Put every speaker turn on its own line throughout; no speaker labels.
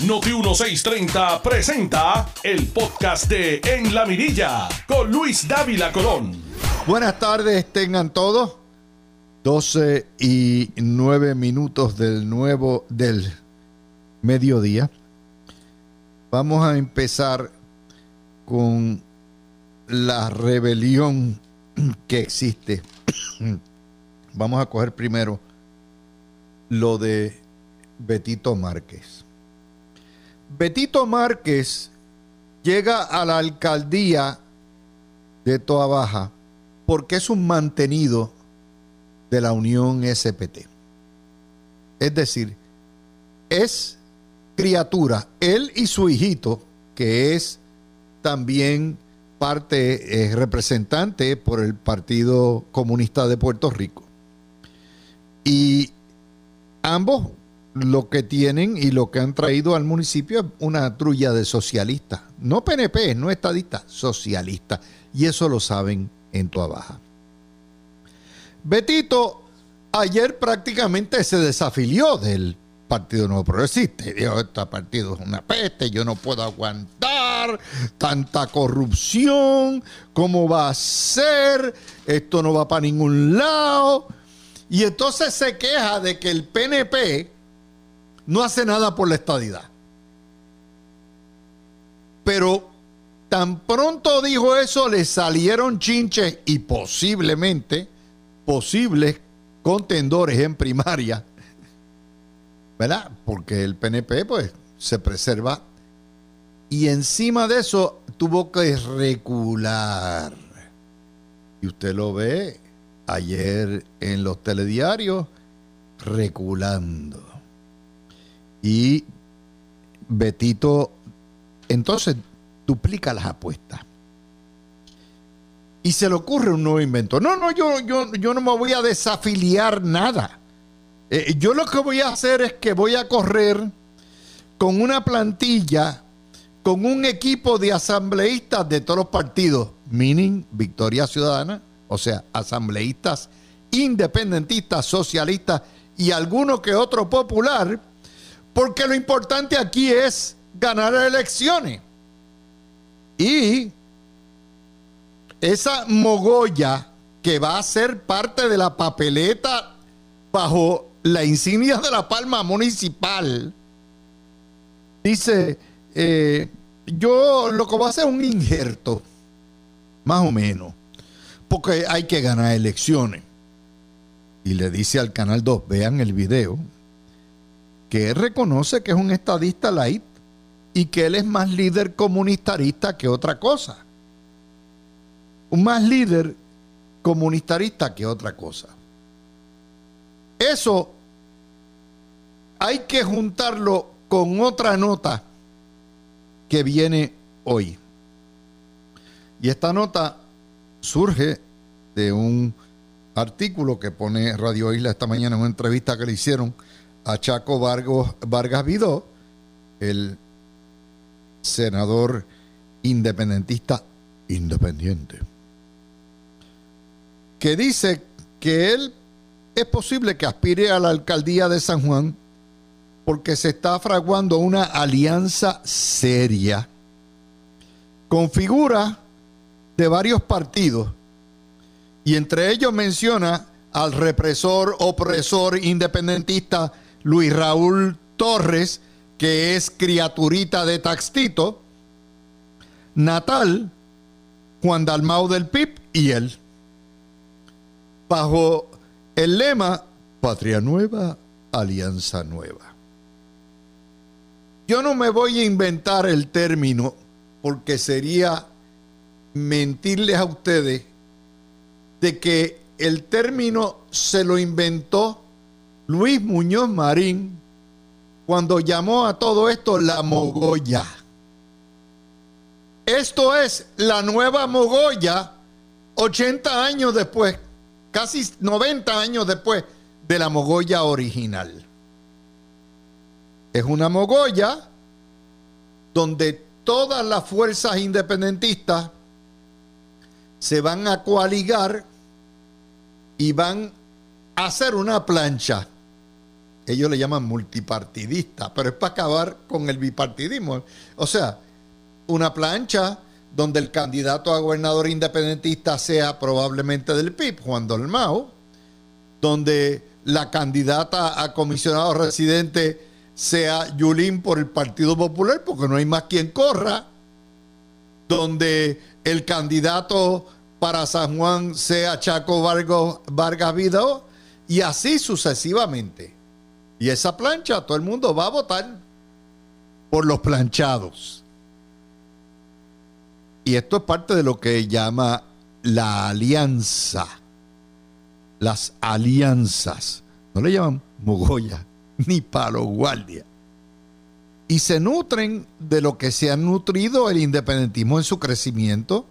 Noti 1630 presenta el podcast de En la Mirilla con Luis Dávila Colón.
Buenas tardes, tengan todos. 12 y 9 minutos del nuevo del mediodía. Vamos a empezar con la rebelión que existe. Vamos a coger primero lo de Betito Márquez. Betito Márquez llega a la alcaldía de Toa Baja porque es un mantenido de la Unión SPT. Es decir, es criatura, él y su hijito, que es también parte, es representante por el Partido Comunista de Puerto Rico. Y ambos lo que tienen y lo que han traído al municipio es una trulla de socialistas. No PNP, no estadistas, socialistas. Y eso lo saben en tu Baja. Betito ayer prácticamente se desafilió del Partido Nuevo Progresista. Dijo, este partido es una peste, yo no puedo aguantar tanta corrupción, ¿cómo va a ser? Esto no va para ningún lado. Y entonces se queja de que el PNP no hace nada por la estadidad. Pero tan pronto dijo eso, le salieron chinches y posiblemente posibles contendores en primaria, ¿verdad? Porque el PNP pues se preserva y encima de eso tuvo que recular. Y usted lo ve ayer en los telediarios reculando. Y Betito entonces duplica las apuestas. Y se le ocurre un nuevo invento. No, no, yo, yo, yo no me voy a desafiliar nada. Eh, yo lo que voy a hacer es que voy a correr con una plantilla, con un equipo de asambleístas de todos los partidos, meaning Victoria Ciudadana, o sea, asambleístas independentistas, socialistas y alguno que otro popular, porque lo importante aquí es ganar elecciones. Y esa mogolla que va a ser parte de la papeleta bajo la insignia de la palma municipal, dice, eh, yo lo que voy a hacer es un injerto, más o menos, porque hay que ganar elecciones. Y le dice al Canal 2, vean el video, que él reconoce que es un estadista light y que él es más líder comunitarista que otra cosa. Un más líder comunitarista que otra cosa. Eso hay que juntarlo con otra nota que viene hoy. Y esta nota surge de un artículo que pone Radio Isla esta mañana en una entrevista que le hicieron a Chaco Vargas, Vargas Vidó, el senador independentista independiente, que dice que él es posible que aspire a la alcaldía de San Juan porque se está fraguando una alianza seria con figuras de varios partidos y entre ellos menciona al represor, opresor independentista Luis Raúl Torres, que es criaturita de Taxtito, Natal, Juan Dalmau del PIB y él. Bajo el lema Patria Nueva, Alianza Nueva. Yo no me voy a inventar el término porque sería mentirles a ustedes de que el término se lo inventó Luis Muñoz Marín cuando llamó a todo esto la mogolla. Esto es la nueva mogolla 80 años después, casi 90 años después de la mogolla original. Es una mogolla donde todas las fuerzas independentistas se van a coaligar y van a hacer una plancha ellos le llaman multipartidista, pero es para acabar con el bipartidismo. O sea, una plancha donde el candidato a gobernador independentista sea probablemente del PIB, Juan Dalmau, donde la candidata a comisionado residente sea Yulín por el Partido Popular, porque no hay más quien corra, donde el candidato para San Juan sea Chaco Vargas, Vargas Vidal, y así sucesivamente. Y esa plancha, todo el mundo va a votar por los planchados. Y esto es parte de lo que llama la alianza. Las alianzas. No le llaman mogolla ni palo guardia. Y se nutren de lo que se ha nutrido el independentismo en su crecimiento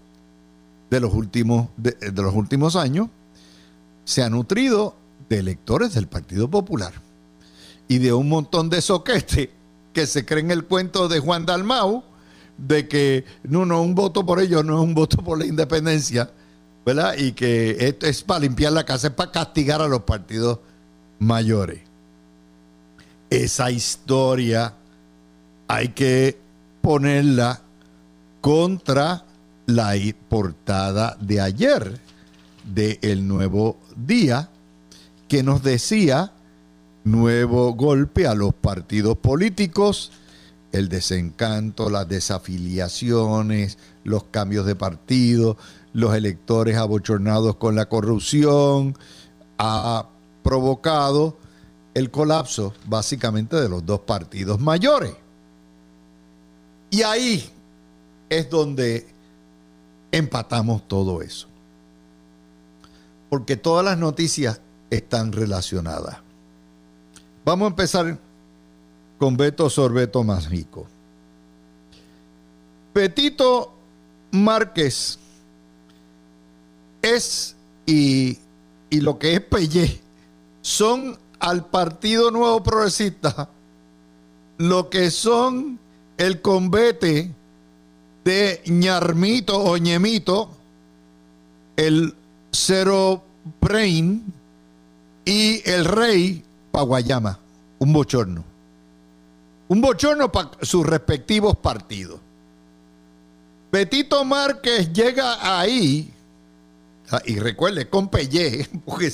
de los últimos, de, los últimos años. Se ha nutrido de electores del Partido Popular y de un montón de soquete que se creen el cuento de Juan Dalmau de que no, no, un voto por ellos no es un voto por la independencia, ¿verdad? Y que esto es para limpiar la casa, es para castigar a los partidos mayores. Esa historia hay que ponerla contra la portada de ayer de El Nuevo Día, que nos decía nuevo golpe a los partidos políticos, el desencanto, las desafiliaciones, los cambios de partido, los electores abochornados con la corrupción, ha provocado el colapso básicamente de los dos partidos mayores. Y ahí es donde empatamos todo eso. Porque todas las noticias están relacionadas. Vamos a empezar con Beto Sorbeto Mágico. Petito Márquez es y, y lo que es Pelle son al Partido Nuevo Progresista lo que son el convete de ñarmito o ñemito, el cero brain y el rey Paguayama, un bochorno. Un bochorno para sus respectivos partidos. Petito Márquez llega ahí, ah, y recuerde, con Pellé, porque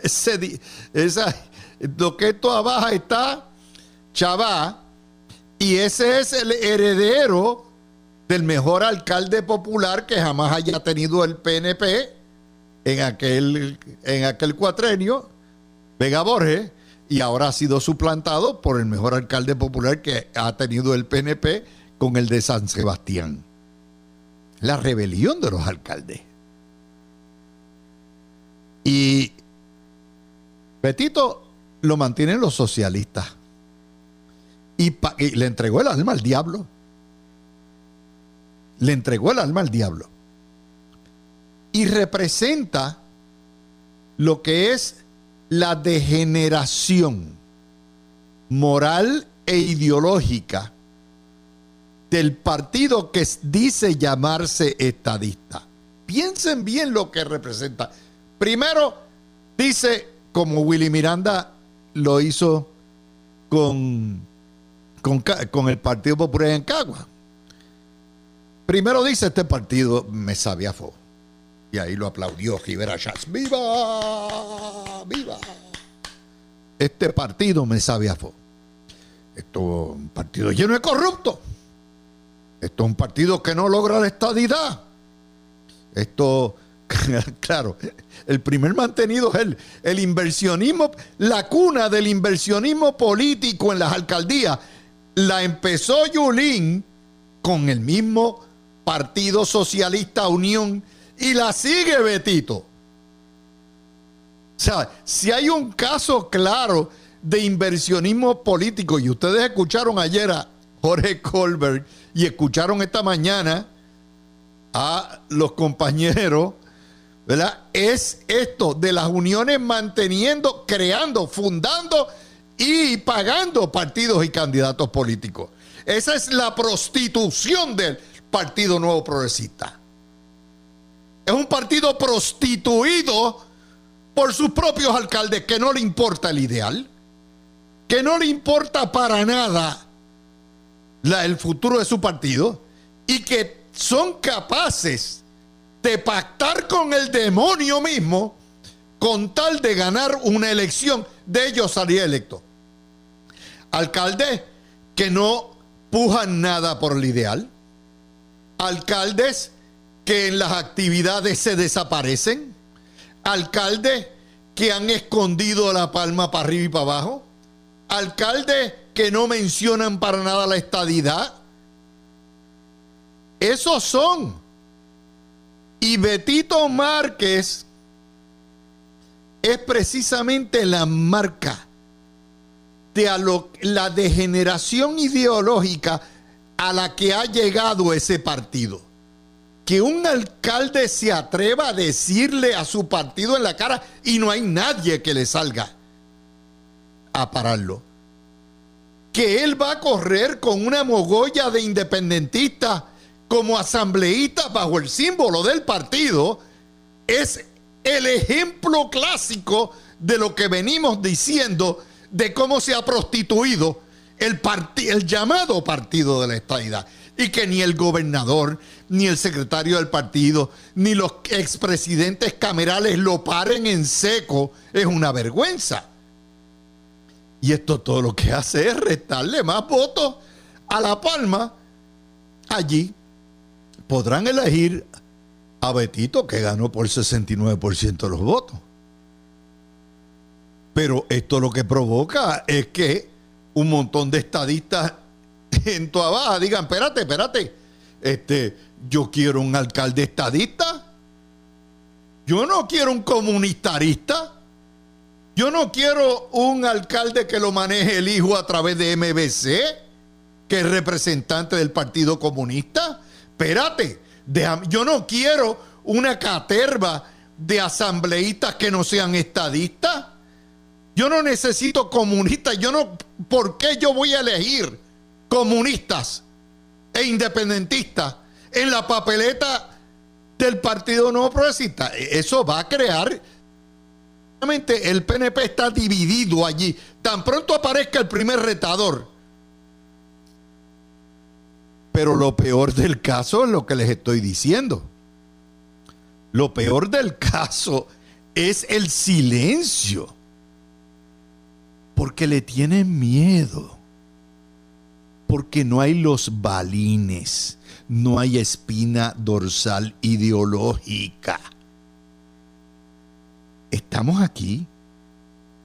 ese, esa, lo que esto abajo está Chavá, y ese es el heredero del mejor alcalde popular que jamás haya tenido el PNP en aquel, en aquel cuatrenio, Vega Borges, y ahora ha sido suplantado por el mejor alcalde popular que ha tenido el PNP con el de San Sebastián. La rebelión de los alcaldes. Y Petito lo mantienen los socialistas. Y, le entregó el alma al diablo. Le entregó el alma al diablo. Y representa lo que es la degeneración moral e ideológica del partido que dice llamarse estadista. Piensen bien lo que representa. Primero, dice, como Willy Miranda lo hizo con, con, el Partido Popular en Cagua. Primero dice, este partido me sabía fo. Y ahí lo aplaudió Rivera Chávez. ¡Viva! ¡Viva! Este partido me sabe a fo. Esto es un partido lleno de corruptos. Esto es un partido que no logra la estadidad. Esto, claro, el primer mantenido es el, el inversionismo, la cuna del inversionismo político en las alcaldías. La empezó Yulín con el mismo Partido Socialista Unión y la sigue Betito. O sea, si hay un caso claro de inversionismo político, y ustedes escucharon ayer a Jorge Colbert y escucharon esta mañana a los compañeros, ¿verdad? Es esto de las uniones manteniendo, creando, fundando y pagando partidos y candidatos políticos. Esa es la prostitución del Partido Nuevo Progresista. Es un partido prostituido por sus propios alcaldes que no le importa el ideal. que no le importa para nada el futuro de su partido y que son capaces de pactar con el demonio mismo con tal de ganar una elección, de ellos salir electo. Alcaldes que no pujan nada por el ideal. Alcaldes que en las actividades se desaparecen. Alcaldes que han escondido la palma para arriba y para abajo. Alcaldes que no mencionan para nada la estadidad. Esos son. Y Betito Márquez es precisamente la marca de la degeneración ideológica a la que ha llegado ese partido. Que un alcalde se atreva a decirle a su partido en la cara y no hay nadie que le salga a pararlo. Que él va a correr con una mogolla de independentistas como asambleístas bajo el símbolo del partido es el ejemplo clásico de lo que venimos diciendo de cómo se ha prostituido el, el llamado partido de la estadidad. Y que ni el gobernador, ni el secretario del partido, ni los expresidentes camerales lo paren en seco, es una vergüenza. Y esto todo lo que hace es restarle más votos a La Palma. Allí podrán elegir a Betito, que ganó por 69% de los votos. Pero esto lo que provoca es que un montón de estadistas en toda baja digan, espérate, espérate, este, yo quiero un alcalde estadista, yo no quiero un comunistarista, yo no quiero un alcalde que lo maneje el hijo a través de MBC, que es representante del Partido Comunista. Espérate, yo no quiero una caterva de asambleístas que no sean estadistas. Yo no necesito comunistas. Yo no, ¿por qué yo voy a elegir comunistas e independentistas en la papeleta del Partido Nuevo Progresista? Eso va a crear. El PNP está dividido allí. Tan pronto aparezca el primer retador. Pero lo peor del caso es lo que les estoy diciendo. Lo peor del caso es el silencio porque le tienen miedo, porque no hay los balines, no hay espina dorsal ideológica. Estamos aquí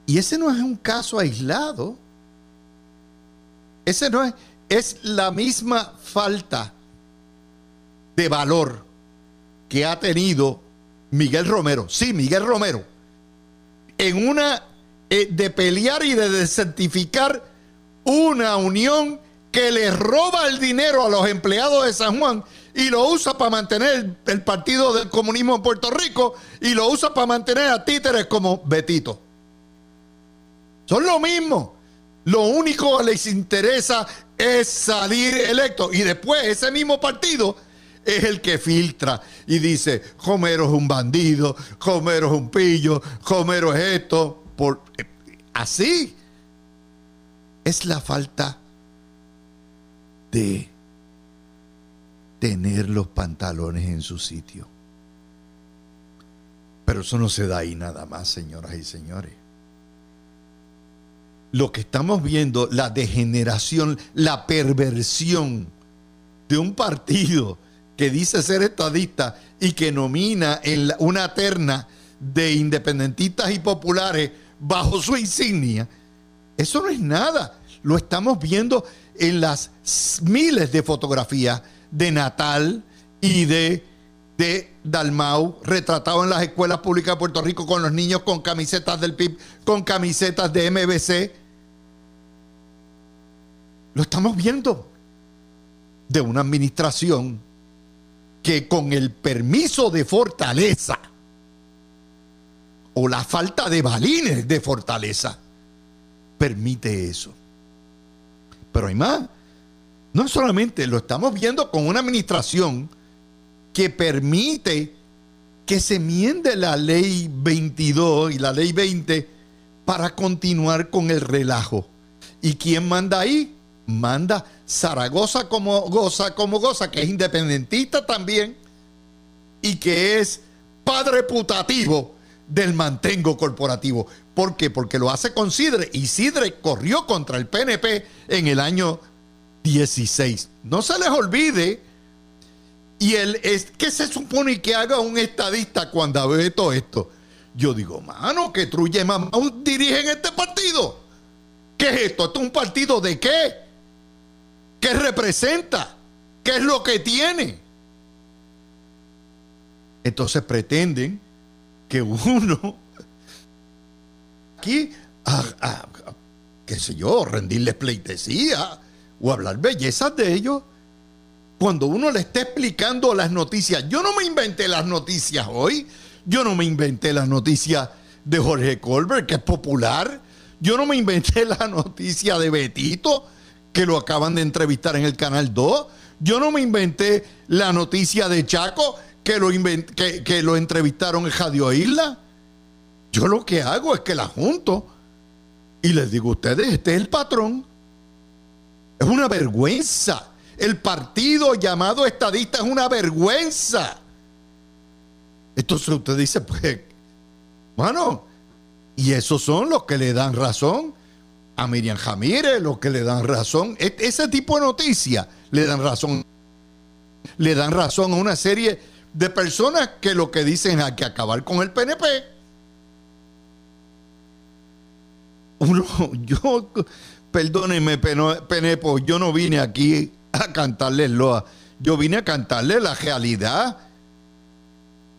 y ese no es un caso aislado. Ese no es, es la misma falta de valor que ha tenido Miguel Romero. Sí, Miguel Romero. En una eh, de pelear y de desertificar una unión que le roba el dinero a los empleados de San Juan y lo usa para mantener el, Partido del Comunismo en Puerto Rico y lo usa para mantener a títeres como Betito. Son lo mismo. Lo único que les interesa es salir electo. Y después ese mismo partido es el que filtra y dice, Homero es un bandido, Homero es un pillo, Homero es esto así es la falta de tener los pantalones en su sitio. Pero eso no se da ahí nada más, señoras y señores. Lo que estamos viendo, la degeneración, la perversión de un partido que dice ser estadista y que nomina en una terna de independentistas y populares bajo su insignia, eso no es nada. Lo estamos viendo en las miles de fotografías de Natal y de, de Dalmau retratado en las escuelas públicas de Puerto Rico con los niños con camisetas del PIB, con camisetas de MBC. Lo estamos viendo de una administración que con el permiso de fortaleza o la falta de balines de fortaleza permite eso. Pero hay más. No solamente lo estamos viendo con una administración que permite que se miende la ley 22 y la ley 20 para continuar con el relajo ¿Y quién manda ahí? Manda Zaragoza como goza, como goza, que es independentista también y que es padre putativo del mantengo corporativo. ¿Por qué? Porque lo hace con Sidre y Sidre corrió contra el PNP en el año 16. No se les olvide. Y el es que se supone que haga un estadista cuando ve todo esto. Yo digo, mano, que Truye Mamá dirigen este partido. ¿Qué es esto? ¿Esto es un partido de qué? ¿Qué representa? ¿Qué es lo que tiene? Entonces pretenden que uno aquí, a, qué sé yo, rendirles pleitesía o hablar bellezas de ellos. Cuando uno le está explicando las noticias, yo no me inventé las noticias hoy, yo no me inventé las noticias de Jorge Colbert, que es popular, yo no me inventé la noticia de Betito, que lo acaban de entrevistar en el Canal 2, yo no me inventé la noticia de Chaco, que lo, que, lo entrevistaron en Radio Isla. Yo lo que hago es que la junto y les digo a ustedes, este es el patrón. Es una vergüenza. El partido llamado estadista es una vergüenza. Entonces usted dice, pues, bueno, y esos son los que le dan razón a Miriam Jamírez, los que le dan razón. E-, ese tipo de noticias le dan razón. Le dan razón a una serie de personas que lo que dicen hay que acabar con el PNP. Uno, yo, perdónenme, Penepo, yo no vine aquí a cantarles loa, yo vine a cantarles la realidad.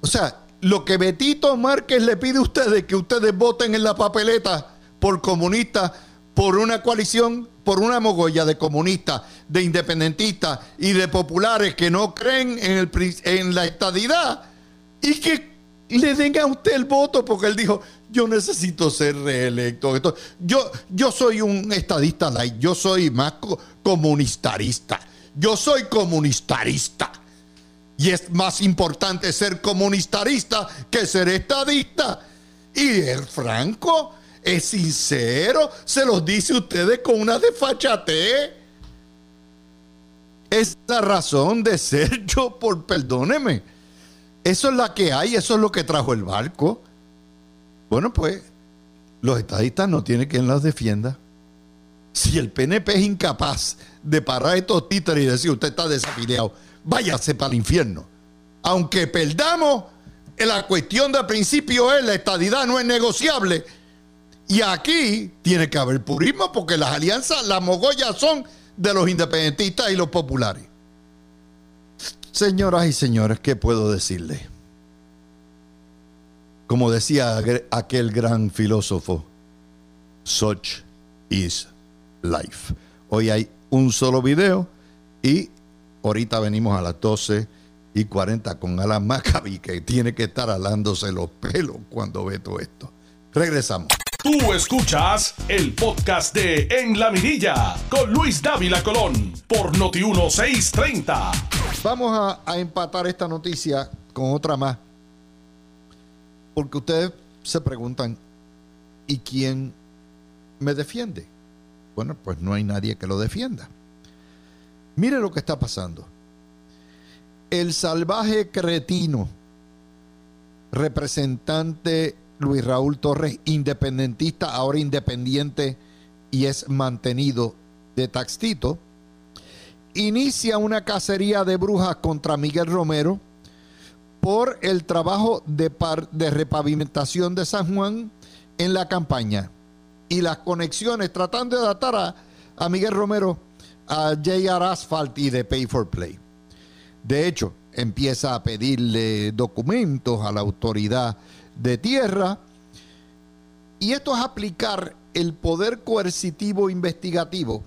O sea, lo que Betito Márquez le pide a ustedes, que ustedes voten en la papeleta por comunistas, por una coalición, por una mogolla de comunistas, de independentistas y de populares que no creen en, la estadidad y que le den a usted el voto porque él dijo, yo necesito ser reelecto. yo, soy un estadista yo soy más comunistarista. Yo soy comunistarista. Y es más importante ser comunistarista que ser estadista. Y el Franco es sincero, se los dice ustedes con una desfachate. Es la razón de ser yo, por perdóneme. Eso es la que hay, eso es lo que trajo el barco. Bueno, pues los estadistas no tienen quien los defienda. Si el PNP es incapaz de parar estos títeres y decir usted está desafiliado, váyase para el infierno. Aunque perdamos, la cuestión del principio es la estadidad no es negociable y aquí tiene que haber purismo porque las alianzas, las mogollas son de los independentistas y los populares. Señoras y señores, ¿qué puedo decirle? Como decía aquel gran filósofo, such is life. Hoy hay un solo video y ahorita venimos a las 12 y 40 con Alan Maccabi que tiene que estar alándose los pelos cuando ve todo esto. Regresamos.
Tú escuchas el podcast de En la Mirilla con Luis Dávila Colón por Noti 1630.
Vamos a, empatar esta noticia con otra más. Porque ustedes se preguntan, ¿y quién me defiende? Bueno, pues no hay nadie que lo defienda. Mire lo que está pasando. El salvaje cretino, representante Luis Raúl Torres, independentista, ahora independiente y es mantenido de Taxtito, inicia una cacería de brujas contra Miguel Romero por el trabajo de, repavimentación de San Juan en la campaña y las conexiones tratando de adaptar a, a Miguel Romero a JR Asphalt y de Pay for Play. De hecho, empieza a pedirle documentos a la autoridad de tierra. Y esto es aplicar el poder coercitivo investigativo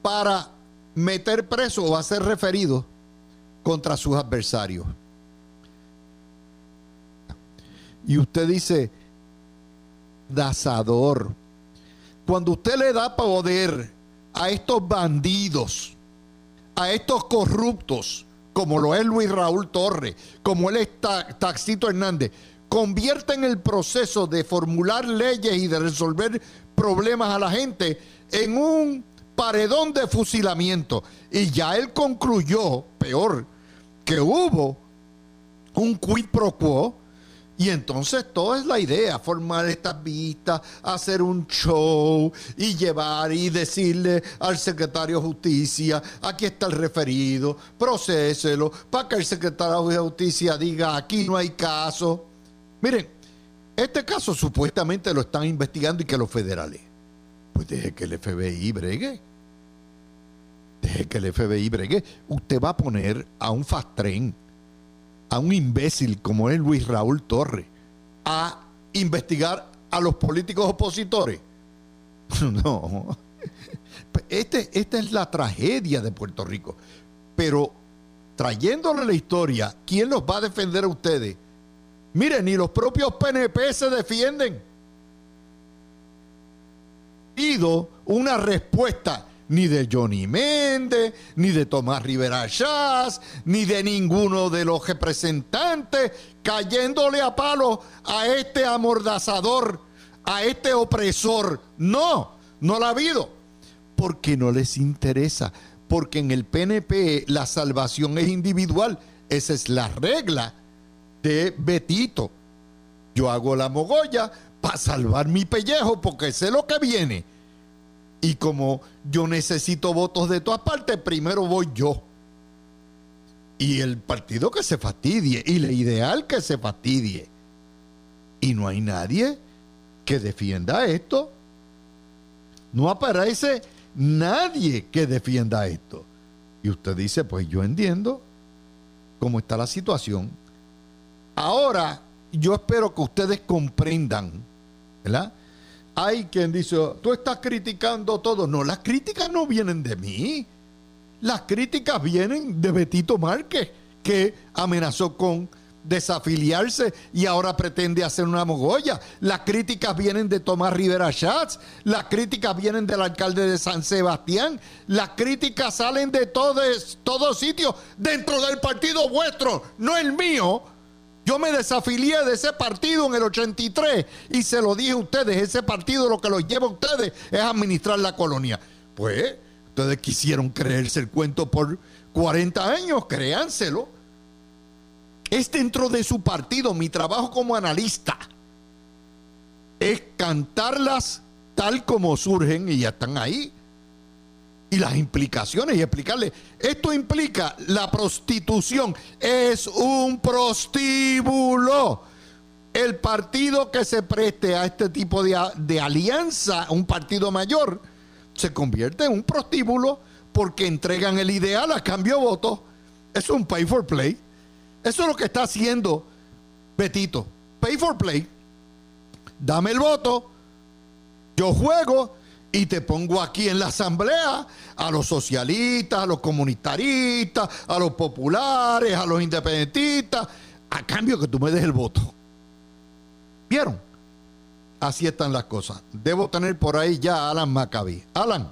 para meter preso o hacer referido contra sus adversarios. Y usted dice, dazador, cuando usted le da poder a estos bandidos, a estos corruptos, como lo es Luis Raúl Torres, como él es Taxito Hernández, convierten el proceso de formular leyes y de resolver problemas a la gente en un paredón de fusilamiento. Y ya él concluyó, peor, que hubo un quid pro quo. Y entonces toda es la idea, formar estas vistas, hacer un show y llevar y decirle al secretario de justicia, aquí está el referido, procéselo, para que el secretario de justicia diga, aquí no hay caso. Miren, este caso supuestamente lo están investigando y que los federales. Pues deje que el FBI bregue. Deje que el FBI bregue. Usted va a poner a un fast train, a un imbécil como es Luis Raúl Torres, a investigar a los políticos opositores. No. Este, esta es la tragedia de Puerto Rico. Pero trayéndole la historia, ¿quién los va a defender a ustedes? Miren, ni los propios PNP se defienden. Pido una respuesta ni de Johnny Méndez, ni de Tomás Rivera Chávez, ni de ninguno de los representantes cayéndole a palo a este amordazador, a este opresor. No, no la ha habido. Porque no les interesa. Porque en el PNP la salvación es individual. Esa es la regla de Betito. Yo hago la mogolla para salvar mi pellejo porque sé lo que viene. Y como yo necesito votos de todas partes, primero voy yo. Y el partido que se fastidie, y la ideal que se fastidie. Y no hay nadie que defienda esto. No aparece nadie que defienda esto. Y usted dice, pues yo entiendo cómo está la situación Ahora, yo espero que ustedes comprendan, ¿verdad? Hay quien dice, tú estás criticando todo. No, las críticas no vienen de mí. Las críticas vienen de Betito Márquez, que amenazó con desafiliarse y ahora pretende hacer una mogolla. Las críticas vienen de Tomás Rivera Schatz, las críticas vienen del alcalde de San Sebastián, las críticas salen de todos todo sitios dentro del partido vuestro, no el mío. Yo me desafilié de ese partido en el 83 y se lo dije a ustedes, ese partido lo que los lleva a ustedes es administrar la colonia. Pues ustedes quisieron creerse el cuento por 40 años, créanselo. Es dentro de su partido, mi trabajo como analista es cantarlas tal como surgen y ya están ahí y las implicaciones y explicarle, esto implica la prostitución, es un prostíbulo. El partido que se preste a este tipo de, de alianza, un partido mayor, se convierte en un prostíbulo porque entregan el ideal a cambio de votos. Es un pay for play. Eso es lo que está haciendo Betito. Pay for play. Dame el voto. Yo juego y te pongo aquí en la asamblea a los socialistas, a los comunitaristas, a los populares, a los independentistas, a cambio que tú me des el voto. ¿Vieron? Así están las cosas. Debo tener por ahí ya a Alan Maccabi. Alan.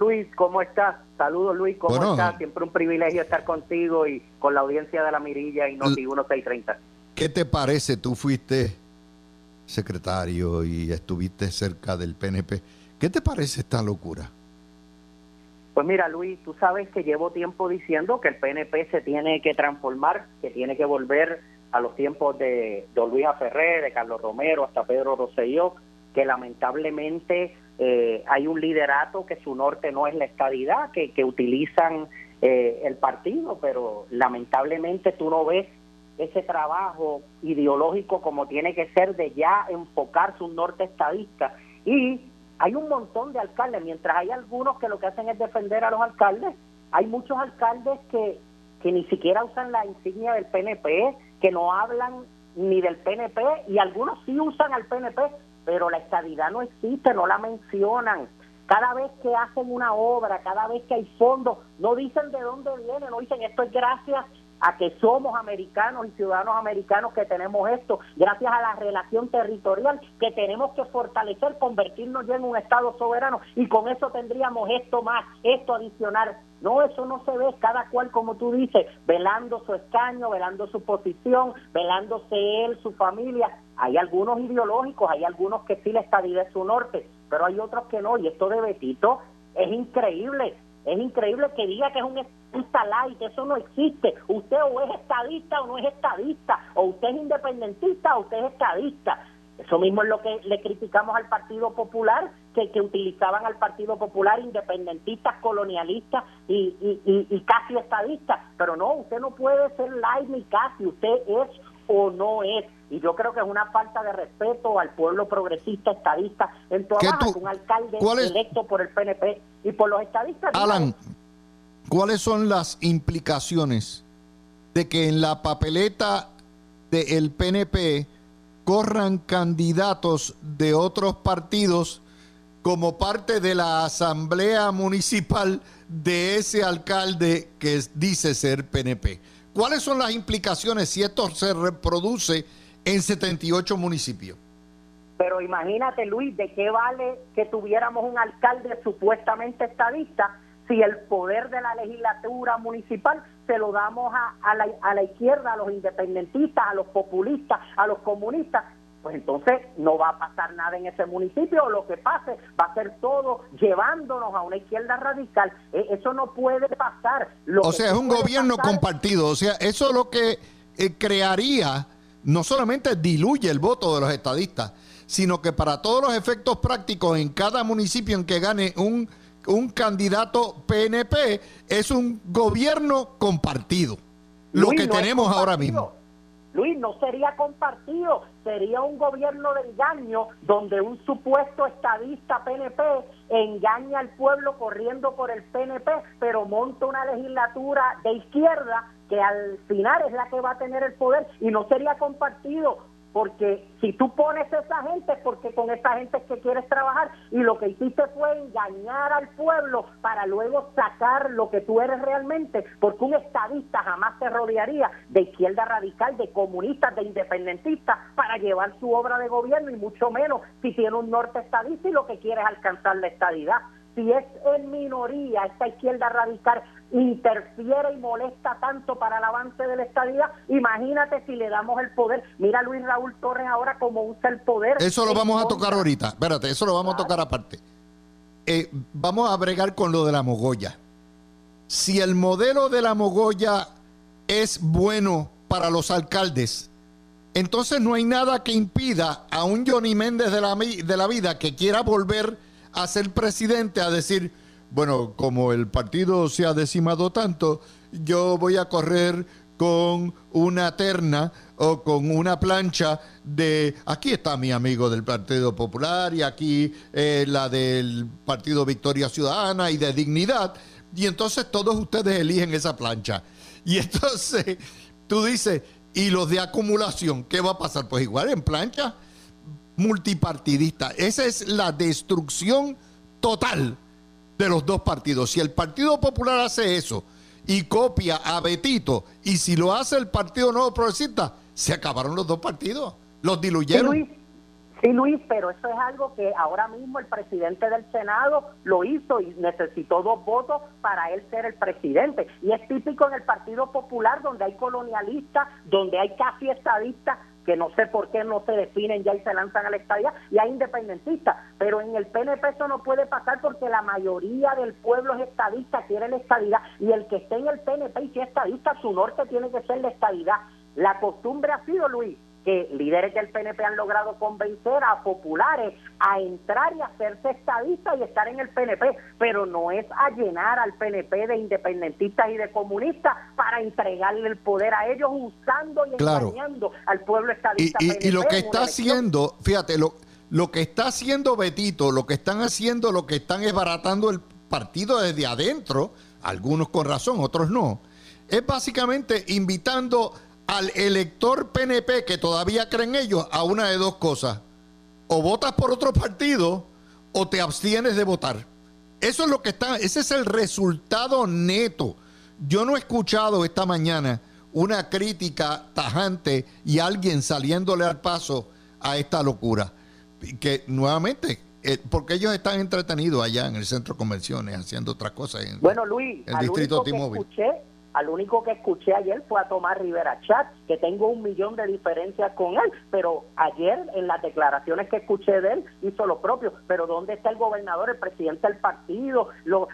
Luis, ¿cómo estás? Saludos Luis, ¿cómo estás? Siempre un privilegio estar contigo y con la audiencia de la Mirilla y Noti 1630.
¿Qué te parece? Tú fuiste secretario y estuviste cerca del PNP. ¿Qué te parece esta locura?
Pues mira, Luis, tú sabes que llevo tiempo diciendo que el PNP se tiene que transformar, que tiene que volver a los tiempos de Don Luis Ferrer, de Carlos Romero, hasta Pedro Rosselló, que lamentablemente eh, hay un liderato que su norte no es la estadidad, que, que utilizan eh, el partido, pero lamentablemente tú no ves ese trabajo ideológico como tiene que ser de ya enfocarse un norte estadista. Y hay un montón de alcaldes, mientras hay algunos que lo que hacen es defender a los alcaldes, hay muchos alcaldes que, que ni siquiera usan la insignia del PNP, que no hablan ni del PNP, y algunos sí usan al PNP, pero la estadidad no existe, no la mencionan. Cada vez que hacen una obra, cada vez que hay fondos, no dicen de dónde viene, no dicen esto es gracias a que somos americanos y ciudadanos americanos que tenemos esto, gracias a la relación territorial que tenemos que fortalecer, convertirnos ya en un Estado soberano y con eso tendríamos esto más, esto adicional. No, eso no se ve, cada cual, como tú dices, velando su escaño, velando su posición, velándose él, su familia. Hay algunos ideológicos, hay algunos que sí la estabilidad es su norte, pero hay otros que no. Y esto de Betito es increíble. Es increíble que diga que es un que eso no existe. Usted o es estadista o no es estadista, o usted es independentista o usted es estadista. Eso mismo es lo que le criticamos al Partido Popular, que, que utilizaban al Partido Popular independentistas, colonialistas y, y, casi estadistas. Pero no, usted no puede ser light ni casi, usted es o no es. Y yo creo que es una falta de respeto al pueblo progresista, estadista, en toda un alcalde electo por el PNP y por los estadistas.
Alan, ¿cuáles son las implicaciones de que en la papeleta del PNP corran candidatos de otros partidos como parte de la asamblea municipal de ese alcalde que dice ser PNP. ¿Cuáles son las implicaciones si esto se reproduce en 78 municipios?
Pero imagínate, Luis, ¿de qué vale que tuviéramos un alcalde supuestamente estadista si el poder de la legislatura municipal se lo damos a, la, a la izquierda, a los independentistas, a los populistas, a los comunistas, pues entonces no va a pasar nada en ese municipio, lo que pase va a ser todo llevándonos a una izquierda radical. E, eso no puede pasar.
o sea, es un gobierno compartido, o sea, eso lo que eh, crearía no solamente diluye el voto de los estadistas, sino que para todos los efectos prácticos en cada municipio en que gane un un candidato PNP es un gobierno compartido. lo que tenemos ahora mismo.
Luis, no sería compartido, sería un gobierno de engaño donde un supuesto estadista PNP engaña al pueblo corriendo por el PNP, pero monta una legislatura de izquierda que al final es la que va a tener el poder y no sería compartido porque si tú pones a esa gente porque con esa gente es que quieres trabajar y lo que hiciste fue engañar al pueblo para luego sacar lo que tú eres realmente, porque un estadista jamás se rodearía de izquierda radical, de comunistas, de independentistas para llevar su obra de gobierno y mucho menos si tiene un norte estadista y lo que quiere es alcanzar la estadidad si es en minoría esta izquierda radical interfiere y molesta tanto para el avance de la estadía, imagínate si le damos el poder. Mira Luis Raúl Torres ahora cómo usa el poder.
Eso lo vamos a tocar ahorita, espérate, eso lo vamos a tocar aparte. Eh, vamos a bregar con lo de la mogolla. Si el modelo de la mogolla es bueno para los alcaldes, entonces no hay nada que impida a un Johnny Méndez de la, de la vida que quiera volver a ser presidente a decir, bueno, como el partido se ha decimado tanto, yo voy a correr con una terna o con una plancha de aquí está mi amigo del Partido Popular y aquí eh, la del Partido Victoria Ciudadana y de Dignidad y entonces todos ustedes eligen esa plancha. Y entonces tú dices y los de acumulación qué va a pasar pues igual en plancha multipartidista. Esa es la destrucción total de los dos partidos. Si el Partido Popular hace eso y copia a Betito, y si lo hace el Partido Nuevo Progresista, se acabaron los dos partidos, los diluyeron.
Sí Luis, sí, Luis, pero eso es algo que ahora mismo el presidente del Senado lo hizo y necesitó dos votos para él ser el presidente. Y es típico en el Partido Popular, donde hay colonialistas, donde hay casi estadistas, que no sé por qué no se definen ya y se lanzan a la estadía, y hay independentistas. Pero en el PNP eso no puede pasar porque la mayoría del pueblo es estadista, quiere la estadidad, y el que esté en el PNP y sea estadista, su norte tiene que ser la estadidad. La costumbre ha sido, Luis, que líderes del PNP han logrado convencer a populares a entrar y hacerse estadistas y estar en el PNP, pero no es a llenar al PNP de independentistas y de comunistas para entregarle el poder a ellos usando y engañando al pueblo estadista.
Y, y lo que está haciendo, fíjate, lo, lo que está haciendo Betito, lo que están haciendo, lo que están es baratando el partido desde adentro, algunos con razón, otros no, es básicamente invitando al elector PNP que todavía creen ellos a una de dos cosas. O votas por otro partido o te abstienes de votar. Eso es lo que está, ese es el resultado neto. Yo no he escuchado esta mañana una crítica tajante y alguien saliéndole al paso a esta locura. Que nuevamente, eh, porque ellos están entretenidos allá en el centro de convenciones haciendo otras cosas en
bueno, Luis, el distrito T-Mobile Al único que escuché ayer fue a Tomás Rivera Chat, que tengo un millón de diferencias con él, pero ayer en las declaraciones que escuché de él hizo lo propio. Pero ¿dónde está el gobernador, el presidente del partido, los,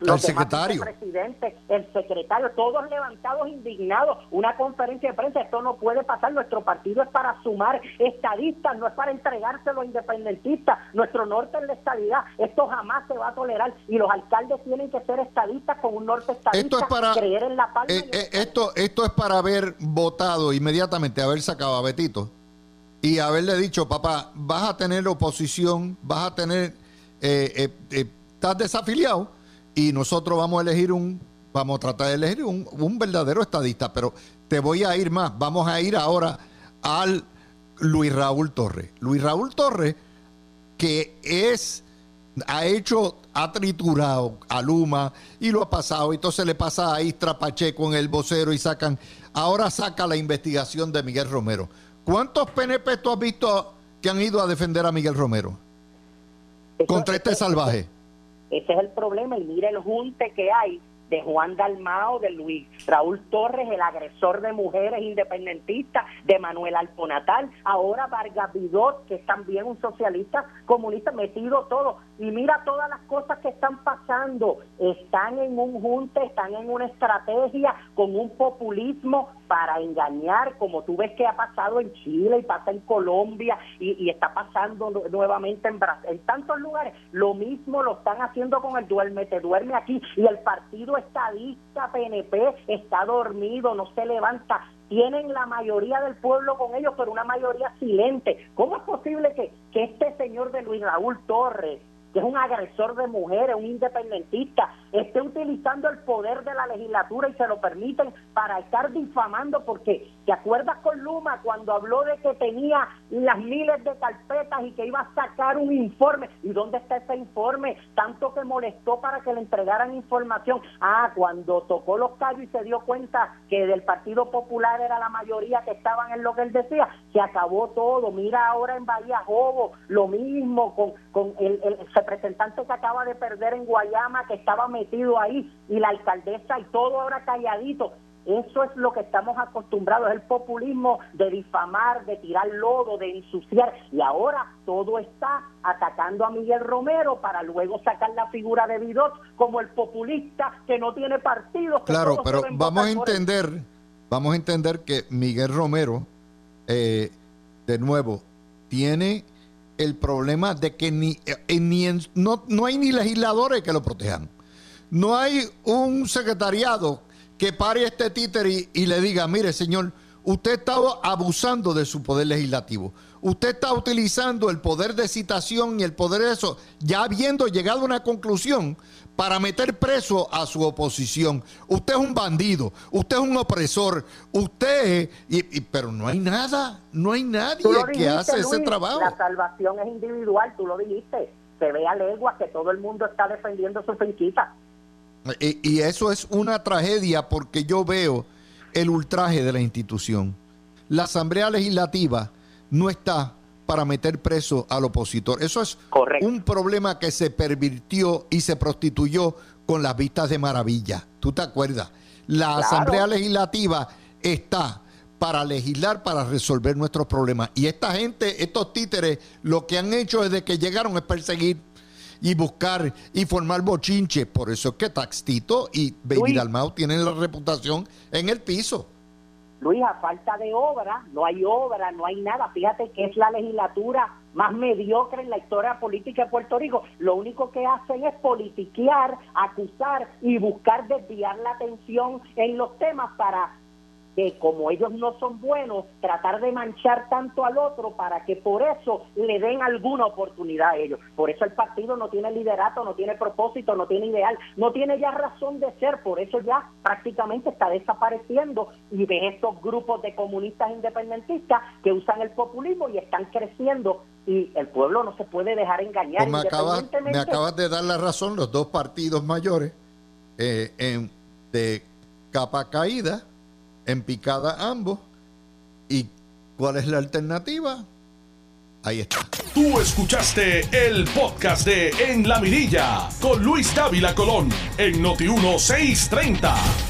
el secretario?
presidente, el secretario, todos levantados indignados? Una conferencia de prensa, esto no puede pasar. Nuestro partido es para sumar estadistas, no es para entregarse a los independentistas. Nuestro norte es la estadidad. Esto jamás se va a tolerar y los alcaldes tienen que ser estadistas con un norte estadista.
Esto es para creer en la eh, eh, esto, esto es para haber votado inmediatamente, haber sacado a Betito. Y haberle dicho, papá, vas a tener oposición, vas a tener, eh, estás desafiliado y nosotros vamos a elegir un, vamos a tratar de elegir un, un verdadero estadista, pero te voy a ir más, vamos a ir ahora al Luis Raúl Torres. Luis Raúl Torres, que es ha hecho, ha triturado a Luma y lo ha pasado. Entonces le pasa a Istra Pacheco en el vocero y sacan. Ahora saca la investigación de Miguel Romero. ¿Cuántos PNP tú has visto que han ido a defender a Miguel Romero? contra este salvaje.
Ese es el problema y mira el junte que hay de Juan Dalmao, de Luis Raúl Torres, el agresor de mujeres independentistas, de Manuel Alponatal, ahora Vargas Vidot, que es también un socialista comunista, metido todo. Y mira todas las cosas que están pasando. Están en un junte, están en una estrategia con un populismo para engañar, como tú ves que ha pasado en Chile y pasa en Colombia y, está pasando nuevamente en Brasil, en tantos lugares. Lo mismo lo están haciendo con el duerme, te duerme aquí y el partido estadista PNP está dormido, no se levanta. Tienen la mayoría del pueblo con ellos, pero una mayoría silente. ¿Cómo es posible que, que este señor de Luis Raúl Torres, que es un agresor de mujeres, un independentista, esté utilizando el poder de la legislatura y se lo permiten para estar difamando, porque ¿te acuerdas con Luma cuando habló de que tenía las miles de carpetas y que iba a sacar un informe? ¿Y dónde está ese informe? Tanto que molestó para que le entregaran información. Ah, cuando tocó los callos y se dio cuenta que del Partido Popular era la mayoría que estaban en lo que él decía, se acabó todo. Mira ahora en Bahía Jobo, lo mismo con, con el, el representante que acaba de perder en Guayama, que estaba metido ahí, y la alcaldesa y todo ahora calladito. Eso es lo que estamos acostumbrados, es el populismo de difamar, de tirar lodo, de ensuciar. Y ahora todo está atacando a Miguel Romero para luego sacar la figura de Vidot como el populista que no tiene partido.
Claro, pero vamos a entender, vamos a entender que Miguel Romero, eh, de nuevo, tiene el problema de que ni, eh, ni no, no hay ni legisladores que lo protejan. No hay un secretariado que pare este títere y, le diga, mire señor, usted está abusando de su poder legislativo. Usted está utilizando el poder de citación y el poder de eso, ya habiendo llegado a una conclusión para meter preso a su oposición. Usted es un bandido, usted es un opresor, usted, y, pero no hay nada, no hay nadie que hace ese trabajo.
La salvación es individual, tú lo dijiste. Se ve a leguas que todo el mundo está defendiendo su finquita.
Y, y eso es una tragedia porque yo veo el ultraje de la institución. La Asamblea Legislativa no está para meter preso al opositor. Eso es un problema que se pervirtió y se prostituyó con las vistas de maravilla. ¿Tú te acuerdas? La Asamblea Legislativa está para legislar, para resolver nuestros problemas. Y esta gente, estos títeres, lo que han hecho desde que llegaron es perseguir y buscar y formar bochinche. Por eso es que Taxtito y Baby Dalmau tienen la reputación en el piso.
Luis, a falta de obra, no hay obra, no hay nada. Fíjate que es la legislatura más mediocre en la historia política de Puerto Rico. Lo único que hacen es politiquear, acusar y buscar desviar la atención en los temas para que como ellos no son buenos, tratar de manchar tanto al otro para que por eso le den alguna oportunidad a ellos. Por eso el partido no tiene liderato, no tiene propósito, no tiene ideal, no tiene ya razón de ser, por eso ya prácticamente está desapareciendo y ven estos grupos de comunistas independentistas que usan el populismo y están creciendo y el pueblo no se puede dejar engañar.
Pues me, acabas, de dar la razón, los dos partidos mayores eh, en, de capa caída en picada ambos. ¿Y cuál es la alternativa? Ahí está.
Tú escuchaste el podcast de En la Mirilla con Luis Dávila Colón en Noti 1630.